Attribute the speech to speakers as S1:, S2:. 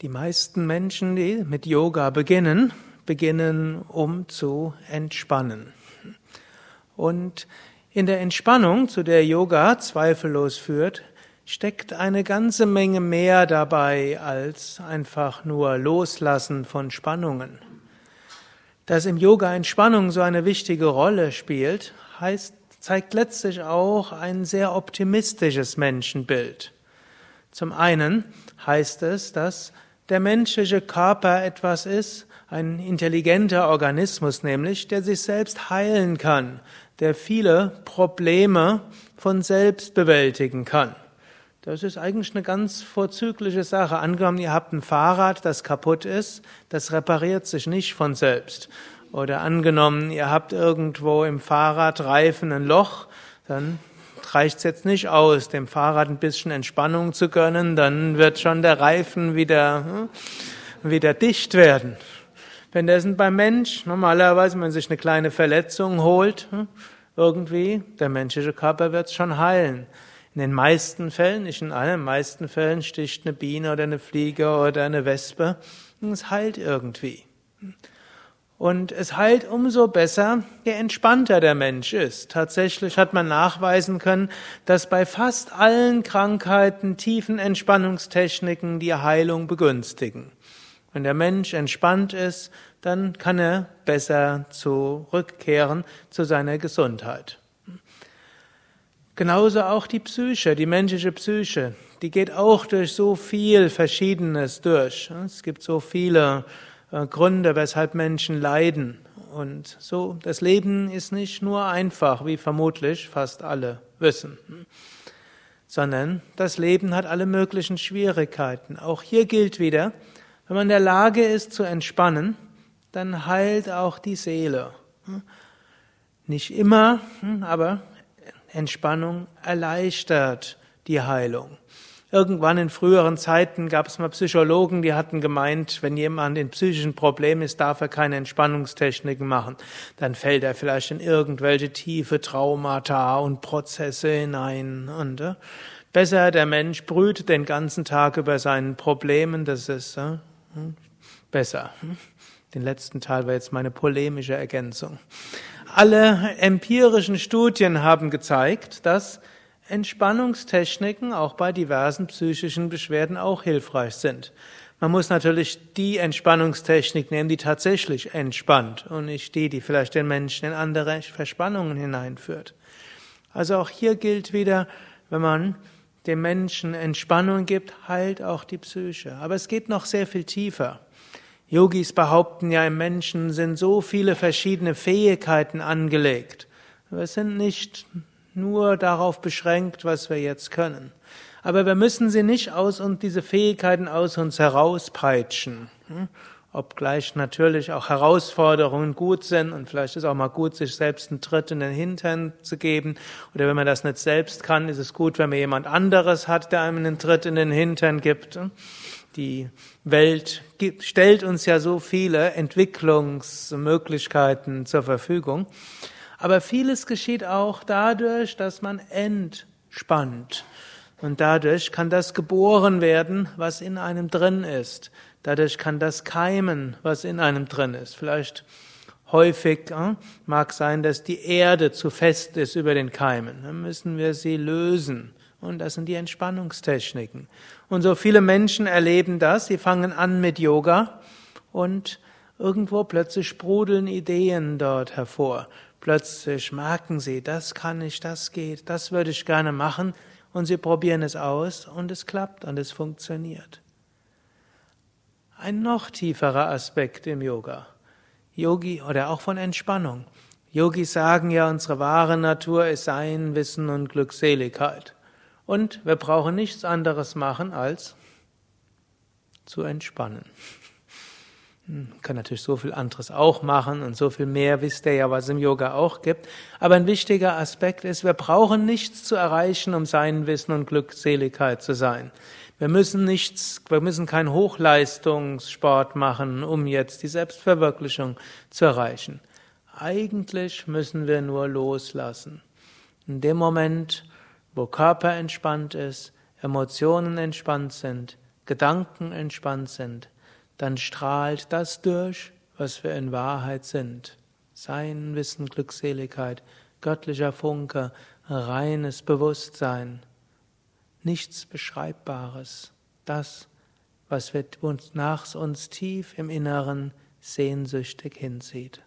S1: Die meisten Menschen, die mit Yoga beginnen, beginnen, um zu entspannen. Und in der Entspannung, zu der Yoga zweifellos führt, steckt eine ganze Menge mehr dabei als einfach nur Loslassen von Spannungen. Dass im Yoga Entspannung so eine wichtige Rolle spielt, heißt, zeigt letztlich auch ein sehr optimistisches Menschenbild. Zum einen heißt es, dass der menschliche Körper etwas ist, ein intelligenter Organismus nämlich, der sich selbst heilen kann, der viele Probleme von selbst bewältigen kann. Das ist eigentlich eine ganz vorzügliche Sache. Angenommen, ihr habt ein Fahrrad, das kaputt ist, das repariert sich nicht von selbst. Oder angenommen, ihr habt irgendwo im Fahrradreifen ein Loch, dann reicht es jetzt nicht aus, dem Fahrrad ein bisschen Entspannung zu gönnen, dann wird schon der Reifen wieder, hm, wieder dicht werden. Wenn das beim Mensch normalerweise, wenn man sich eine kleine Verletzung holt, hm, irgendwie, der menschliche Körper wird es schon heilen. In den meisten Fällen, nicht in allen, meisten Fällen sticht eine Biene oder eine Fliege oder eine Wespe und es heilt irgendwie. Und es heilt umso besser, je entspannter der Mensch ist. Tatsächlich hat man nachweisen können, dass bei fast allen Krankheiten tiefen Entspannungstechniken die Heilung begünstigen. Wenn der Mensch entspannt ist, dann kann er besser zurückkehren zu seiner Gesundheit. Genauso auch die Psyche, die menschliche Psyche, die geht auch durch so viel Verschiedenes durch. Es gibt so viele Gründe, weshalb Menschen leiden. Und so, das Leben ist nicht nur einfach, wie vermutlich fast alle wissen, sondern das Leben hat alle möglichen Schwierigkeiten. Auch hier gilt wieder, wenn man in der Lage ist zu entspannen, dann heilt auch die Seele. Nicht immer, aber Entspannung erleichtert die Heilung. Irgendwann in früheren Zeiten gab es mal Psychologen, die hatten gemeint, wenn jemand in psychischen Problemen ist, darf er keine Entspannungstechniken machen. Dann fällt er vielleicht in irgendwelche tiefe Traumata und Prozesse hinein. Und äh, besser der Mensch brütet den ganzen Tag über seinen Problemen, das ist äh, hm, besser. Den letzten Teil war jetzt meine polemische Ergänzung. Alle empirischen Studien haben gezeigt, dass Entspannungstechniken auch bei diversen psychischen Beschwerden auch hilfreich sind. Man muss natürlich die Entspannungstechnik nehmen, die tatsächlich entspannt und nicht die, die vielleicht den Menschen in andere Verspannungen hineinführt. Also auch hier gilt wieder, wenn man dem Menschen Entspannung gibt, heilt auch die Psyche. Aber es geht noch sehr viel tiefer. Yogis behaupten ja, im Menschen sind so viele verschiedene Fähigkeiten angelegt. Wir sind nicht nur darauf beschränkt, was wir jetzt können. Aber wir müssen sie nicht aus und diese Fähigkeiten aus uns herauspeitschen. Hm? Obgleich natürlich auch Herausforderungen gut sind und vielleicht ist auch mal gut, sich selbst einen Tritt in den Hintern zu geben. Oder wenn man das nicht selbst kann, ist es gut, wenn man jemand anderes hat, der einem einen Tritt in den Hintern gibt. Die Welt stellt uns ja so viele Entwicklungsmöglichkeiten zur Verfügung. Aber vieles geschieht auch dadurch, dass man entspannt. Und dadurch kann das geboren werden, was in einem drin ist. Dadurch kann das keimen, was in einem drin ist. Vielleicht häufig äh, mag sein, dass die Erde zu fest ist über den Keimen. Dann müssen wir sie lösen. Und das sind die Entspannungstechniken. Und so viele Menschen erleben das. Sie fangen an mit Yoga und irgendwo plötzlich sprudeln Ideen dort hervor. Plötzlich merken sie, das kann ich, das geht, das würde ich gerne machen und sie probieren es aus und es klappt und es funktioniert. Ein noch tieferer Aspekt im Yoga. Yogi oder auch von Entspannung. Yogis sagen ja, unsere wahre Natur ist Sein, Wissen und Glückseligkeit. Und wir brauchen nichts anderes machen als zu entspannen. Kann natürlich so viel anderes auch machen und so viel mehr wisst ihr ja, was im Yoga auch gibt. Aber ein wichtiger Aspekt ist, wir brauchen nichts zu erreichen, um sein Wissen und Glückseligkeit zu sein. Wir müssen nichts, wir müssen keinen Hochleistungssport machen, um jetzt die Selbstverwirklichung zu erreichen. Eigentlich müssen wir nur loslassen. In dem Moment, wo Körper entspannt ist, Emotionen entspannt sind, Gedanken entspannt sind, dann strahlt das durch, was wir in Wahrheit sind. Sein Wissen, Glückseligkeit, göttlicher Funke, reines Bewusstsein, nichts Beschreibbares, das, was wir uns nach uns tief im Inneren sehnsüchtig hinzieht.